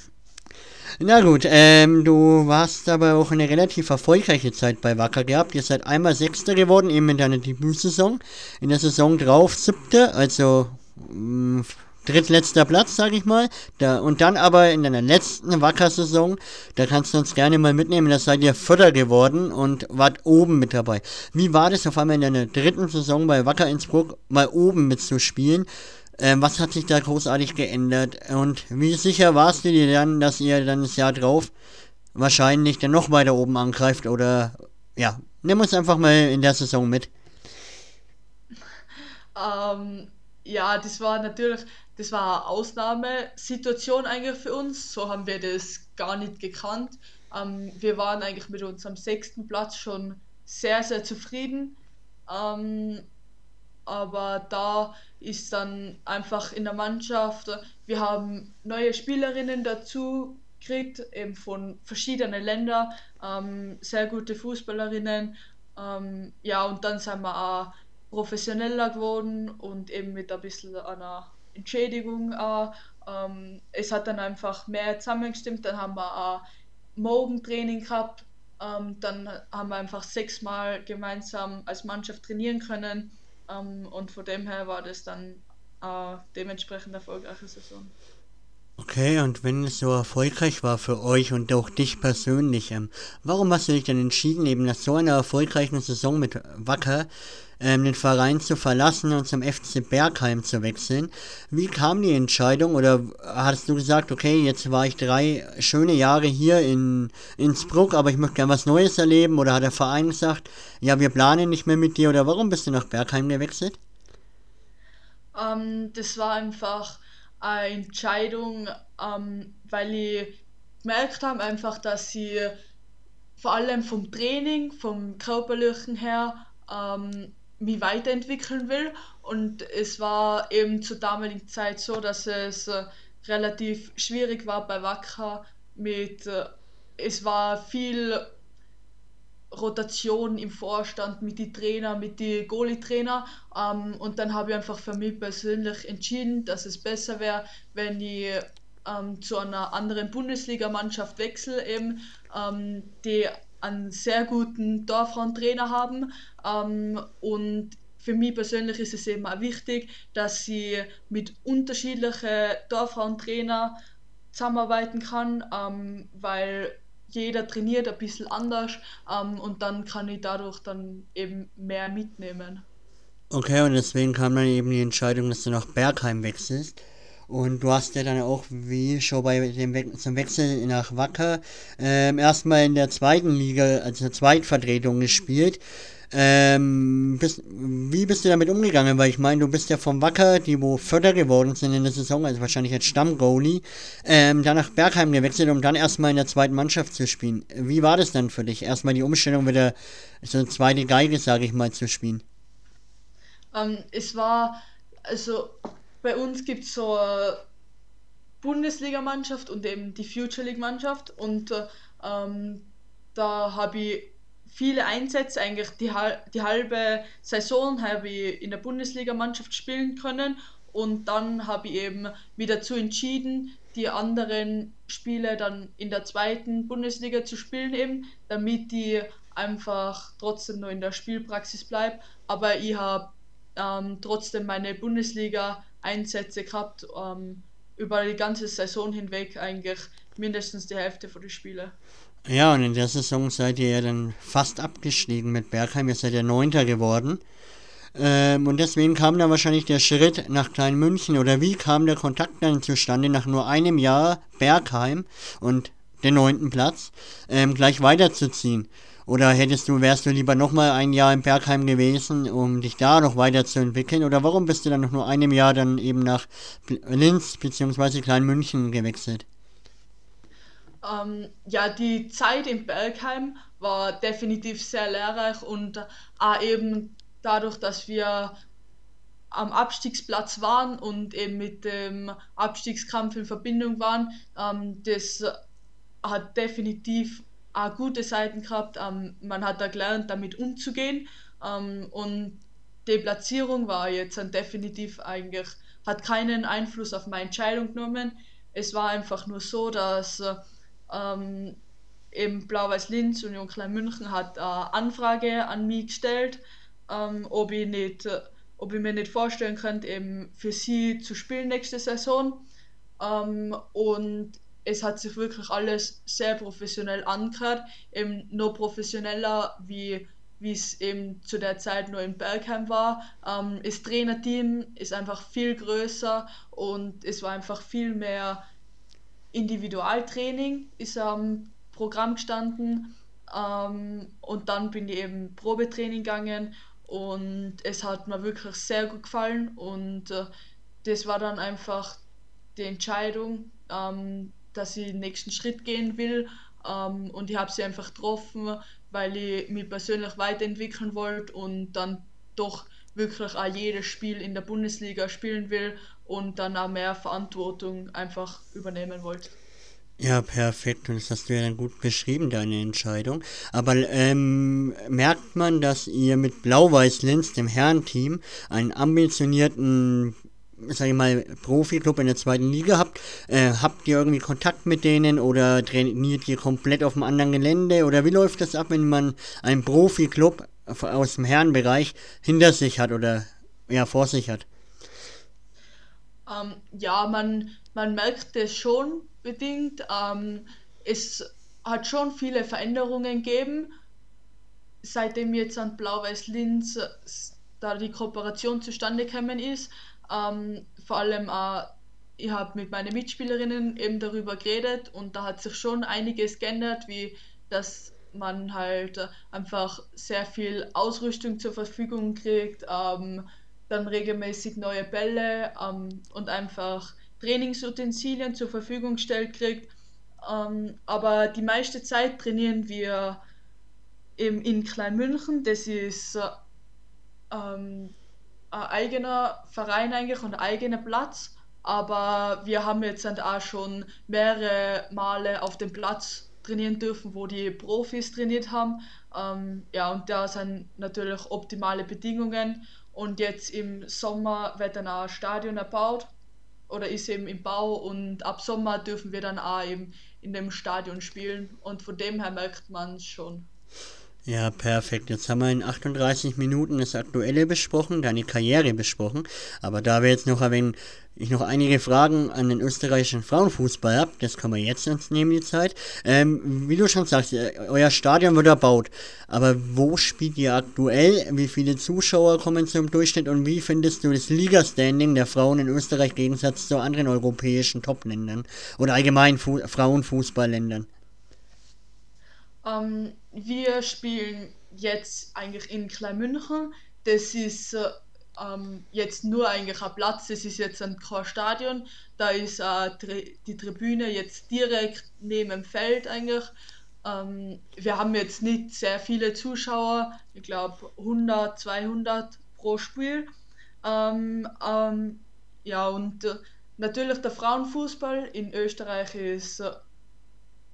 Na gut, ähm, du warst aber auch eine relativ erfolgreiche Zeit bei Wacker gehabt. Ihr seid einmal Sechster geworden, eben in deiner Debütsaison. In der Saison drauf Siebter, also mh, mm, drittletzter Platz, sag ich mal. Da, und dann aber in deiner letzten Wacker-Saison, da kannst du uns gerne mal mitnehmen, da seid ihr Vierter geworden und wart oben mit dabei. Wie war das auf einmal in deiner dritten Saison bei Wacker Innsbruck mal oben mitzuspielen? Ähm, was hat sich da großartig geändert? Und wie sicher warst du dir dann, dass ihr dann das Jahr drauf wahrscheinlich dann noch weiter oben angreift? Oder ja, nimm uns einfach mal in der Saison mit. Ähm, ja, das war natürlich das war eine Ausnahmesituation eigentlich für uns. So haben wir das gar nicht gekannt. Ähm, wir waren eigentlich mit unserem sechsten Platz schon sehr, sehr zufrieden. Ähm, aber da ist dann einfach in der Mannschaft, wir haben neue Spielerinnen dazu gekriegt, eben von verschiedenen Ländern, ähm, sehr gute Fußballerinnen. Ähm, ja, und dann sind wir auch professioneller geworden und eben mit ein bisschen einer Entschädigung auch. Ähm, es hat dann einfach mehr zusammengestimmt. Dann haben wir auch Morgentraining gehabt. Ähm, dann haben wir einfach sechsmal gemeinsam als Mannschaft trainieren können. Ähm, und von dem her war das dann äh, dementsprechend erfolgreiche Saison. Okay, und wenn es so erfolgreich war für euch und auch dich persönlich, ähm, warum hast du dich dann entschieden, eben nach so einer erfolgreichen Saison mit Wacker ähm, den Verein zu verlassen und zum FC Bergheim zu wechseln? Wie kam die Entscheidung oder hast du gesagt, okay, jetzt war ich drei schöne Jahre hier in Innsbruck, aber ich möchte gerne was Neues erleben oder hat der Verein gesagt, ja, wir planen nicht mehr mit dir oder warum bist du nach Bergheim gewechselt? Ähm, das war einfach eine Entscheidung, ähm, weil ich gemerkt habe einfach, dass sie vor allem vom Training, vom körperlichen her ähm, mich weiterentwickeln will und es war eben zur damaligen Zeit so, dass es äh, relativ schwierig war bei Wacker mit äh, es war viel Rotation im Vorstand mit den Trainer, mit den Goalie-Trainer. Ähm, und dann habe ich einfach für mich persönlich entschieden, dass es besser wäre, wenn ich ähm, zu einer anderen Bundesligamannschaft wechsle, eben, ähm, die einen sehr guten Torfrauentrainer haben. Ähm, und für mich persönlich ist es eben auch wichtig, dass sie mit unterschiedlichen Torfrauentrainer zusammenarbeiten kann, ähm, weil jeder trainiert ein bisschen anders ähm, und dann kann ich dadurch dann eben mehr mitnehmen. Okay, und deswegen kam dann eben die Entscheidung, dass du nach Bergheim wechselst. Und du hast ja dann auch, wie schon bei dem We zum Wechsel nach Wacker, ähm, erstmal in der zweiten Liga, also Zweitvertretung gespielt. Ähm, bist, wie bist du damit umgegangen? Weil ich meine, du bist ja vom Wacker, die wo Förder geworden sind in der Saison, also wahrscheinlich als Stammgoalie, ähm, dann nach Bergheim gewechselt, um dann erstmal in der zweiten Mannschaft zu spielen. Wie war das dann für dich? Erstmal die Umstellung wieder so eine zweite Geige, sage ich mal, zu spielen. Ähm, es war, also bei uns gibt es so eine Bundesligamannschaft und eben die Future League-Mannschaft und ähm, da habe ich viele Einsätze, eigentlich die, die halbe Saison habe ich in der Bundesliga-Mannschaft spielen können und dann habe ich eben mich dazu entschieden, die anderen Spiele dann in der zweiten Bundesliga zu spielen eben, damit ich einfach trotzdem nur in der Spielpraxis bleibe. Aber ich habe ähm, trotzdem meine Bundesliga-Einsätze gehabt, ähm, über die ganze Saison hinweg eigentlich mindestens die Hälfte von den Spielen. Ja, und in der Saison seid ihr ja dann fast abgestiegen mit Bergheim. Ihr seid ja Neunter geworden. Ähm, und deswegen kam dann wahrscheinlich der Schritt nach Klein München. Oder wie kam der Kontakt dann zustande, nach nur einem Jahr Bergheim und den neunten Platz ähm, gleich weiterzuziehen? Oder hättest du, wärst du lieber nochmal ein Jahr in Bergheim gewesen, um dich da noch weiterzuentwickeln? Oder warum bist du dann noch nur einem Jahr dann eben nach Linz bzw. Klein München gewechselt? Ähm, ja, die Zeit in Bergheim war definitiv sehr lehrreich und auch eben dadurch, dass wir am Abstiegsplatz waren und eben mit dem Abstiegskampf in Verbindung waren, ähm, das hat definitiv auch gute Seiten gehabt. Ähm, man hat da gelernt, damit umzugehen ähm, und die Platzierung war jetzt definitiv eigentlich, hat keinen Einfluss auf meine Entscheidung genommen. Es war einfach nur so, dass ähm, eben Blau-Weiß Linz und Jung Klein München hat eine Anfrage an mich gestellt, ähm, ob, ich nicht, ob ich mir nicht vorstellen könnte, eben für sie zu spielen nächste Saison. Ähm, und es hat sich wirklich alles sehr professionell angehört, eben noch professioneller wie wie es eben zu der Zeit nur in Bergheim war. Ähm, das Trainerteam ist einfach viel größer und es war einfach viel mehr Individualtraining ist am Programm gestanden ähm, und dann bin ich eben Probetraining gegangen und es hat mir wirklich sehr gut gefallen und äh, das war dann einfach die Entscheidung, ähm, dass ich den nächsten Schritt gehen will ähm, und ich habe sie einfach getroffen, weil ich mich persönlich weiterentwickeln wollte und dann doch wirklich auch jedes Spiel in der Bundesliga spielen will und dann auch mehr Verantwortung einfach übernehmen wollte. Ja, perfekt. Und das hast du ja dann gut beschrieben, deine Entscheidung. Aber ähm, merkt man, dass ihr mit Blau-Weiß-Linz, dem Herrenteam, einen ambitionierten sag ich mal, Profi-Club in der zweiten Liga habt, äh, habt ihr irgendwie Kontakt mit denen oder trainiert ihr komplett auf einem anderen Gelände oder wie läuft das ab, wenn man einen Profi-Club aus dem Herrenbereich hinter sich hat oder ja vor sich hat? Ähm, ja, man, man merkt es schon bedingt. Ähm, es hat schon viele Veränderungen gegeben, seitdem jetzt an Blau-Weiß Linz da die Kooperation zustande gekommen ist. Ähm, vor allem äh, ich habe mit meinen Mitspielerinnen eben darüber geredet und da hat sich schon einiges geändert, wie dass man halt einfach sehr viel Ausrüstung zur Verfügung kriegt, ähm, dann regelmäßig neue Bälle ähm, und einfach Trainingsutensilien zur Verfügung gestellt kriegt. Ähm, aber die meiste Zeit trainieren wir eben in Kleinmünchen. Das ist ähm, ein eigener Verein eigentlich und ein eigener Platz. Aber wir haben jetzt auch schon mehrere Male auf dem Platz trainieren dürfen, wo die Profis trainiert haben. Ähm, ja, und da sind natürlich optimale Bedingungen. Und jetzt im Sommer wird dann auch ein Stadion erbaut oder ist eben im Bau und ab Sommer dürfen wir dann auch eben in dem Stadion spielen und von dem her merkt man es schon. Ja, perfekt. Jetzt haben wir in 38 Minuten das Aktuelle besprochen, deine Karriere besprochen. Aber da wir jetzt noch erwähnen, ich noch einige Fragen an den österreichischen Frauenfußball habe, das kann man jetzt uns nehmen, die Zeit. Ähm, wie du schon sagst, äh, euer Stadion wird erbaut. Aber wo spielt ihr aktuell? Wie viele Zuschauer kommen zum Durchschnitt? Und wie findest du das Liga-Standing der Frauen in Österreich im Gegensatz zu anderen europäischen Top-Ländern? Oder allgemein Fu Frauenfußballländern? Ähm, wir spielen jetzt eigentlich in Kleinmünchen. Das ist äh, ähm, jetzt nur eigentlich ein Platz, das ist jetzt ein kein Stadion. Da ist äh, die Tribüne jetzt direkt neben dem Feld eigentlich. Ähm, wir haben jetzt nicht sehr viele Zuschauer, ich glaube 100, 200 pro Spiel. Ähm, ähm, ja, und äh, natürlich der Frauenfußball in Österreich ist äh,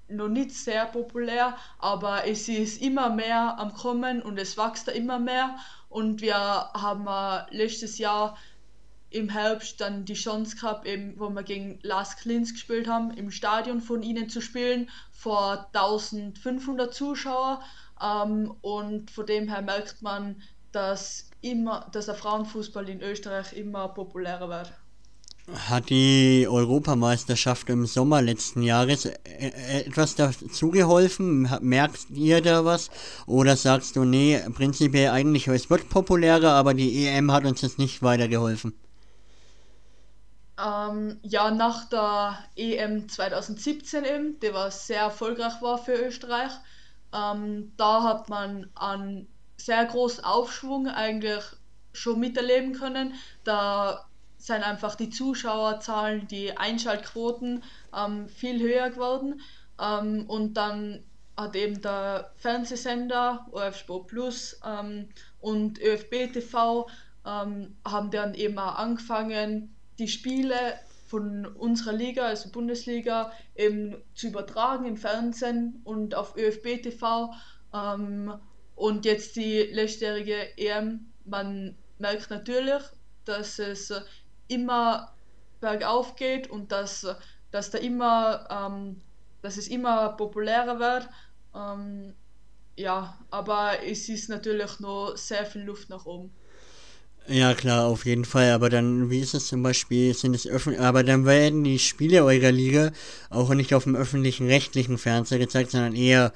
noch nicht sehr populär, aber es ist immer mehr am Kommen und es wächst immer mehr. Und wir haben letztes Jahr im Herbst dann die Chance gehabt, eben, wo wir gegen Las Klins gespielt haben, im Stadion von ihnen zu spielen, vor 1500 Zuschauer. Ähm, und von dem her merkt man, dass, immer, dass der Frauenfußball in Österreich immer populärer wird. Hat die Europameisterschaft im Sommer letzten Jahres äh, äh, etwas dazu geholfen? Merkt ihr da was? Oder sagst du, nee, prinzipiell eigentlich, es wird populärer, aber die EM hat uns jetzt nicht weitergeholfen? Ähm, ja, nach der EM 2017 eben, die war sehr erfolgreich war für Österreich, ähm, da hat man einen sehr großen Aufschwung eigentlich schon miterleben können. Da sind einfach die Zuschauerzahlen, die Einschaltquoten ähm, viel höher geworden. Ähm, und dann hat eben der Fernsehsender OF Sport Plus ähm, und ÖFB TV ähm, haben dann eben auch angefangen, die Spiele von unserer Liga, also Bundesliga, eben zu übertragen im Fernsehen und auf ÖFB TV. Ähm, und jetzt die letztjährige EM, man merkt natürlich, dass es immer bergauf geht und dass, dass da immer, ähm, dass es immer populärer wird. Ähm, ja, aber es ist natürlich noch sehr viel Luft nach oben. Ja, klar, auf jeden Fall. Aber dann, wie ist es zum Beispiel, sind es öffentlich, aber dann werden die Spiele eurer Liga auch nicht auf dem öffentlichen rechtlichen Fernseher gezeigt, sondern eher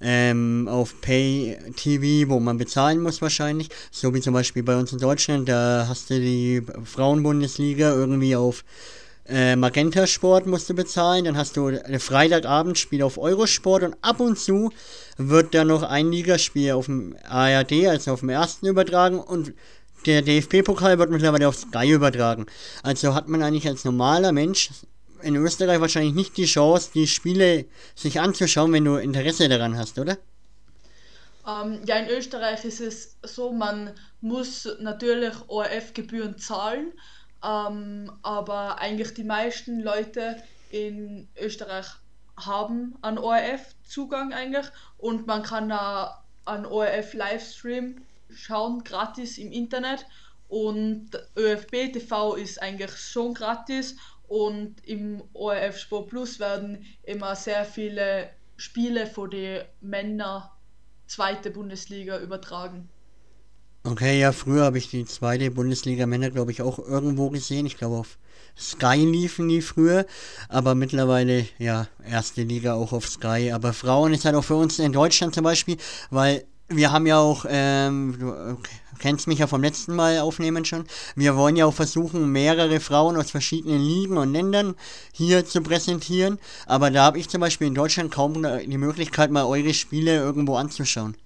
ähm, auf Pay TV, wo man bezahlen muss wahrscheinlich. So wie zum Beispiel bei uns in Deutschland, da hast du die Frauenbundesliga irgendwie auf äh, Magenta Sport musst du bezahlen, dann hast du ein Freitagabendspiel auf Eurosport und ab und zu wird da noch ein Ligaspiel auf dem ARD, also auf dem ersten übertragen und der DFB-Pokal wird mittlerweile auf Sky übertragen. Also hat man eigentlich als normaler Mensch in Österreich wahrscheinlich nicht die Chance, die Spiele sich anzuschauen, wenn du Interesse daran hast, oder? Ähm, ja, in Österreich ist es so, man muss natürlich ORF-Gebühren zahlen, ähm, aber eigentlich die meisten Leute in Österreich haben einen ORF-Zugang eigentlich und man kann da einen ORF-Livestream schauen, gratis im Internet und ÖFB TV ist eigentlich schon gratis und im ORF Sport Plus werden immer sehr viele Spiele von den Männer zweite Bundesliga übertragen. Okay, ja, früher habe ich die zweite Bundesliga Männer, glaube ich, auch irgendwo gesehen. Ich glaube, auf Sky liefen die früher, aber mittlerweile, ja, erste Liga auch auf Sky. Aber Frauen ist halt auch für uns in Deutschland zum Beispiel, weil wir haben ja auch, ähm, du kennst mich ja vom letzten Mal aufnehmen schon, wir wollen ja auch versuchen, mehrere Frauen aus verschiedenen Ligen und Ländern hier zu präsentieren, aber da habe ich zum Beispiel in Deutschland kaum die Möglichkeit, mal eure Spiele irgendwo anzuschauen.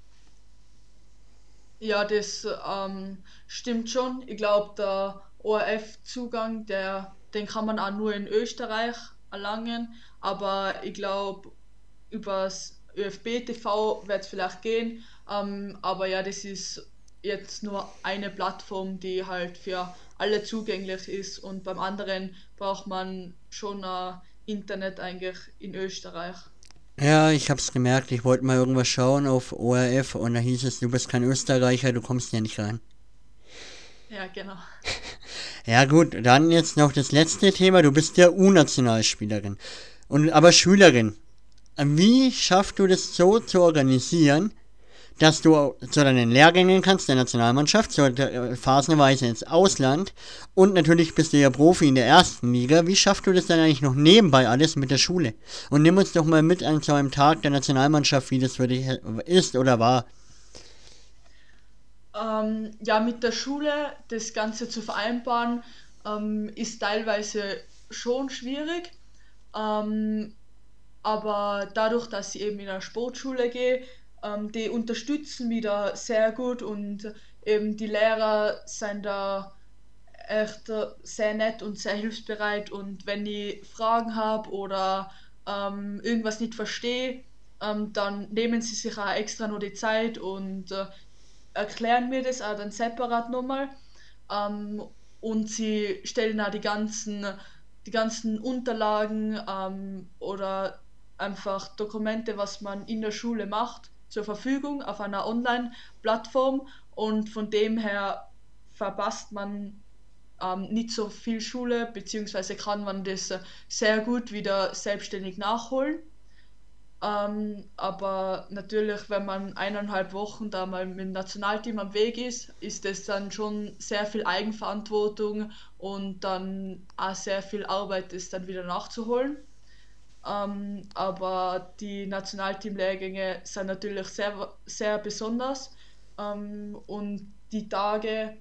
Ja, das ähm, stimmt schon. Ich glaube, der ORF-Zugang, der, den kann man auch nur in Österreich erlangen, aber ich glaube, übers ÖFB TV wird es vielleicht gehen, ähm, aber ja, das ist jetzt nur eine Plattform, die halt für alle zugänglich ist und beim anderen braucht man schon ein Internet eigentlich in Österreich. Ja, ich hab's gemerkt, ich wollte mal irgendwas schauen auf ORF und da hieß es, du bist kein Österreicher, du kommst ja nicht rein. Ja, genau. Ja gut, dann jetzt noch das letzte Thema, du bist ja U-Nationalspielerin und aber Schülerin. Wie schaffst du das so zu organisieren, dass du zu deinen Lehrgängen kannst, der Nationalmannschaft, so äh, phasenweise ins Ausland und natürlich bist du ja Profi in der ersten Liga. Wie schaffst du das dann eigentlich noch nebenbei alles mit der Schule? Und nimm uns doch mal mit an so einem Tag der Nationalmannschaft, wie das für dich ist oder war. Ähm, ja, mit der Schule das Ganze zu vereinbaren, ähm, ist teilweise schon schwierig. Ähm, aber dadurch, dass ich eben in eine Sportschule gehe, ähm, die unterstützen mich da sehr gut und eben die Lehrer sind da echt sehr nett und sehr hilfsbereit und wenn ich Fragen habe oder ähm, irgendwas nicht verstehe, ähm, dann nehmen sie sich auch extra nur die Zeit und äh, erklären mir das auch dann separat nochmal. Ähm, und sie stellen auch die ganzen, die ganzen Unterlagen ähm, oder einfach Dokumente, was man in der Schule macht, zur Verfügung auf einer Online-Plattform und von dem her verpasst man ähm, nicht so viel Schule, beziehungsweise kann man das sehr gut wieder selbstständig nachholen. Ähm, aber natürlich, wenn man eineinhalb Wochen da mal mit dem Nationalteam am Weg ist, ist das dann schon sehr viel Eigenverantwortung und dann auch sehr viel Arbeit, das dann wieder nachzuholen. Ähm, aber die Nationalteam-Lehrgänge sind natürlich sehr, sehr besonders. Ähm, und die Tage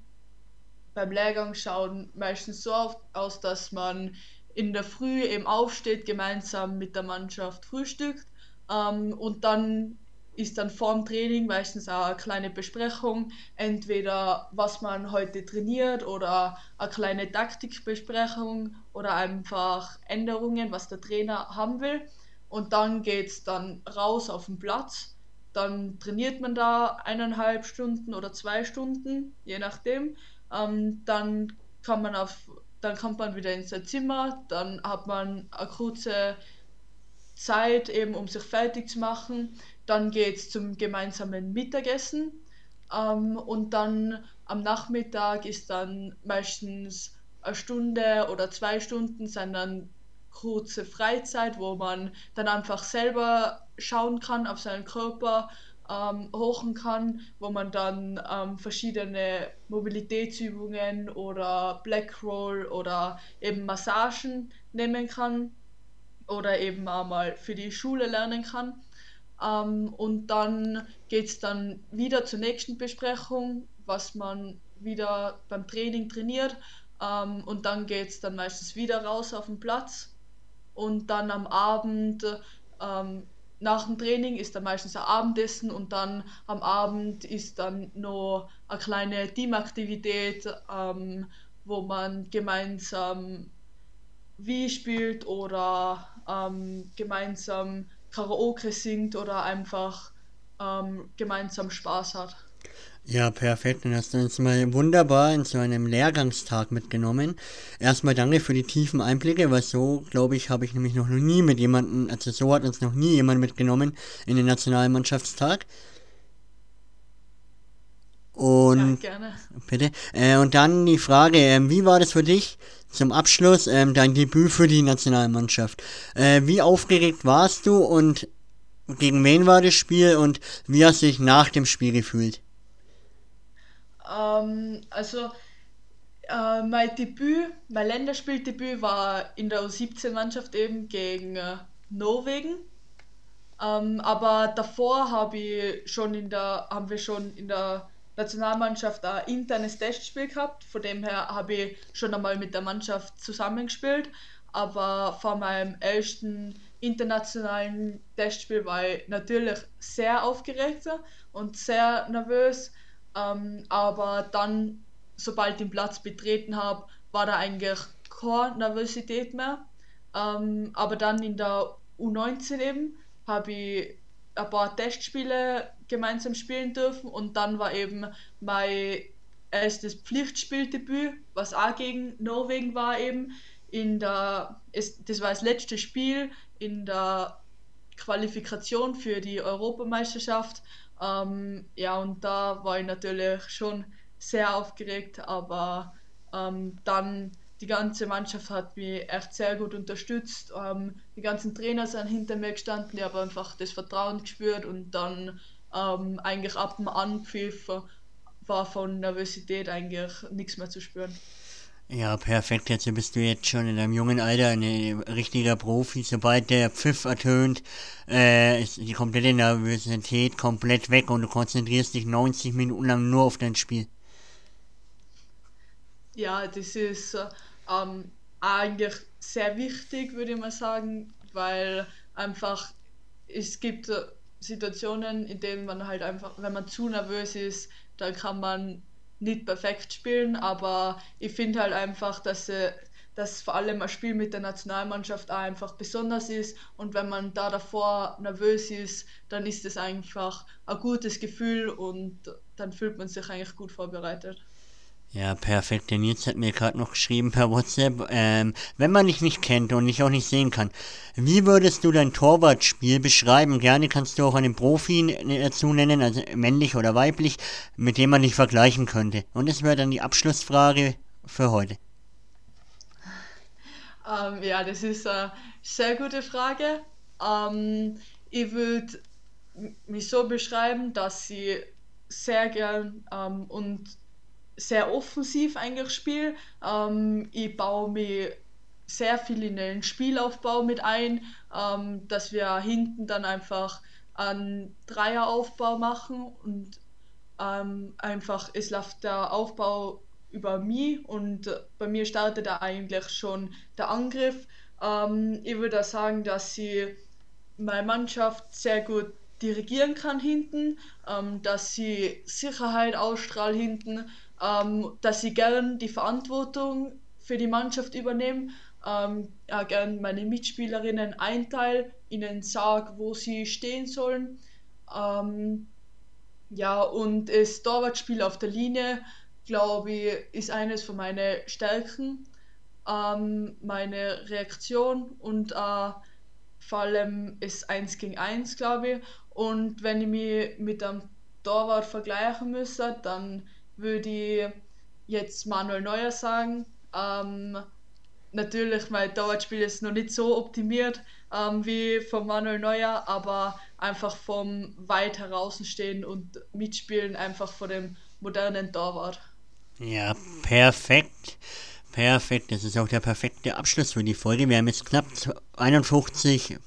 beim Lehrgang schauen meistens so aus, dass man in der Früh eben aufsteht, gemeinsam mit der Mannschaft frühstückt. Ähm, und dann ist dann vor dem Training meistens auch eine kleine Besprechung, entweder was man heute trainiert oder eine kleine Taktikbesprechung oder einfach Änderungen, was der Trainer haben will. Und dann geht es dann raus auf den Platz. Dann trainiert man da eineinhalb Stunden oder zwei Stunden, je nachdem. Ähm, dann kann man auf, dann kommt man wieder ins Zimmer, dann hat man eine kurze Zeit, eben um sich fertig zu machen. Dann geht es zum gemeinsamen Mittagessen. Ähm, und dann am Nachmittag ist dann meistens eine Stunde oder zwei Stunden, sind dann kurze Freizeit, wo man dann einfach selber schauen kann auf seinen Körper, ähm, hochen kann, wo man dann ähm, verschiedene Mobilitätsübungen oder Black Roll oder eben Massagen nehmen kann oder eben auch mal für die Schule lernen kann. Ähm, und dann geht es dann wieder zur nächsten Besprechung, was man wieder beim Training trainiert. Ähm, und dann geht es dann meistens wieder raus auf den Platz. Und dann am Abend, ähm, nach dem Training ist dann meistens ein Abendessen und dann am Abend ist dann noch eine kleine Teamaktivität, ähm, wo man gemeinsam wie spielt oder ähm, gemeinsam Karaoke singt oder einfach ähm, gemeinsam Spaß hat. Ja, perfekt. Dann hast du uns mal wunderbar in so einem Lehrgangstag mitgenommen. Erstmal danke für die tiefen Einblicke, weil so, glaube ich, habe ich nämlich noch nie mit jemandem, also so hat uns noch nie jemand mitgenommen in den Nationalmannschaftstag. Und ja, gerne. bitte. Äh, und dann die Frage, äh, wie war das für dich zum Abschluss, äh, dein Debüt für die Nationalmannschaft? Äh, wie aufgeregt warst du und gegen wen war das Spiel und wie hast du dich nach dem Spiel gefühlt? Ähm, also äh, mein Debüt, mein Länderspieldebüt war in der U17-Mannschaft eben gegen äh, Norwegen. Ähm, aber davor habe ich schon in der, haben wir schon in der Nationalmannschaft ein internes Testspiel gehabt. Von dem her habe ich schon einmal mit der Mannschaft zusammengespielt. Aber vor meinem ersten internationalen Testspiel war ich natürlich sehr aufgeregt und sehr nervös. Ähm, aber dann, sobald ich den Platz betreten habe, war da eigentlich keine Nervosität mehr. Ähm, aber dann in der U19 eben habe ich ein paar Testspiele gemeinsam spielen dürfen und dann war eben mein erstes Pflichtspieldebüt, was auch gegen Norwegen war eben in der das war das letzte Spiel in der Qualifikation für die Europameisterschaft. Ähm, ja, und da war ich natürlich schon sehr aufgeregt, aber ähm, dann die ganze Mannschaft hat mich echt sehr gut unterstützt. Ähm, die ganzen Trainer sind hinter mir gestanden, ich habe einfach das Vertrauen gespürt und dann ähm, eigentlich ab dem Anpfiff war von Nervosität eigentlich nichts mehr zu spüren. Ja, perfekt. Jetzt bist du jetzt schon in deinem jungen Alter ein richtiger Profi. Sobald der Pfiff ertönt, äh, ist die komplette Nervosität komplett weg und du konzentrierst dich 90 Minuten lang nur auf dein Spiel. Ja, das ist ähm, eigentlich sehr wichtig, würde ich mal sagen, weil einfach es gibt Situationen, in denen man halt einfach, wenn man zu nervös ist, dann kann man nicht perfekt spielen, aber ich finde halt einfach, dass, äh, dass vor allem ein Spiel mit der Nationalmannschaft auch einfach besonders ist und wenn man da davor nervös ist, dann ist es einfach ein gutes Gefühl und dann fühlt man sich eigentlich gut vorbereitet. Ja, perfekt. Der Nils hat mir gerade noch geschrieben per WhatsApp, ähm, wenn man dich nicht kennt und dich auch nicht sehen kann, wie würdest du dein Torwartspiel beschreiben? Gerne kannst du auch einen Profi dazu nennen, also männlich oder weiblich, mit dem man dich vergleichen könnte. Und das wäre dann die Abschlussfrage für heute. Ähm, ja, das ist eine sehr gute Frage. Ähm, ich würde mich so beschreiben, dass sie sehr gern ähm, und sehr offensiv eigentlich spiele. Ähm, ich baue mir sehr viel in den Spielaufbau mit ein, ähm, dass wir hinten dann einfach einen Dreieraufbau machen und ähm, einfach es läuft der Aufbau über mich und bei mir startet da eigentlich schon der Angriff. Ähm, ich würde sagen, dass sie meine Mannschaft sehr gut dirigieren kann hinten, ähm, dass sie Sicherheit ausstrahlt hinten ähm, dass ich gern die Verantwortung für die Mannschaft übernehme, ähm, ja, gern meine Mitspielerinnen einteile, ihnen sage, wo sie stehen sollen. Ähm, ja, und das Torwartspiel auf der Linie, glaube ich, ist eines von meinen Stärken. Ähm, meine Reaktion und äh, vor allem ist 1 gegen 1, glaube ich. Und wenn ich mich mit einem Torwart vergleichen müsste, dann würde ich jetzt Manuel Neuer sagen. Ähm, natürlich, mein Dauerspiel ist noch nicht so optimiert ähm, wie von Manuel Neuer, aber einfach vom weit heraußenstehen und mitspielen einfach vor dem modernen Torwart. Ja, perfekt. Perfekt. Das ist auch der perfekte Abschluss für die Folge. Wir haben jetzt knapp 51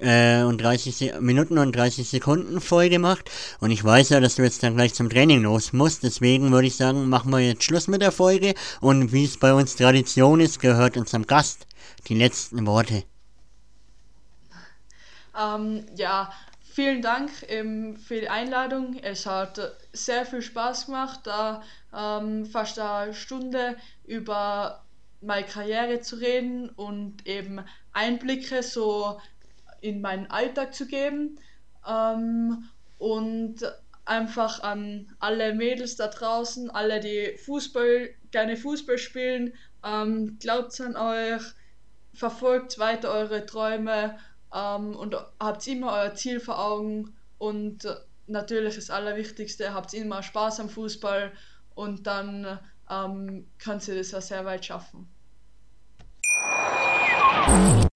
äh, und 30 Minuten und 30 Sekunden voll gemacht. Und ich weiß ja, dass du jetzt dann gleich zum Training los musst. Deswegen würde ich sagen, machen wir jetzt Schluss mit der Folge. Und wie es bei uns Tradition ist, gehört unserem Gast die letzten Worte. Ähm, ja, vielen Dank ähm, für die Einladung. Es hat sehr viel Spaß gemacht, da ähm, fast eine Stunde über meine Karriere zu reden und eben Einblicke so in meinen Alltag zu geben ähm, und einfach an alle Mädels da draußen, alle, die Fußball, gerne Fußball spielen, ähm, glaubt an euch, verfolgt weiter eure Träume ähm, und habt immer euer Ziel vor Augen und natürlich das Allerwichtigste, habt immer Spaß am Fußball und dann ähm, könnt ihr das ja sehr weit schaffen.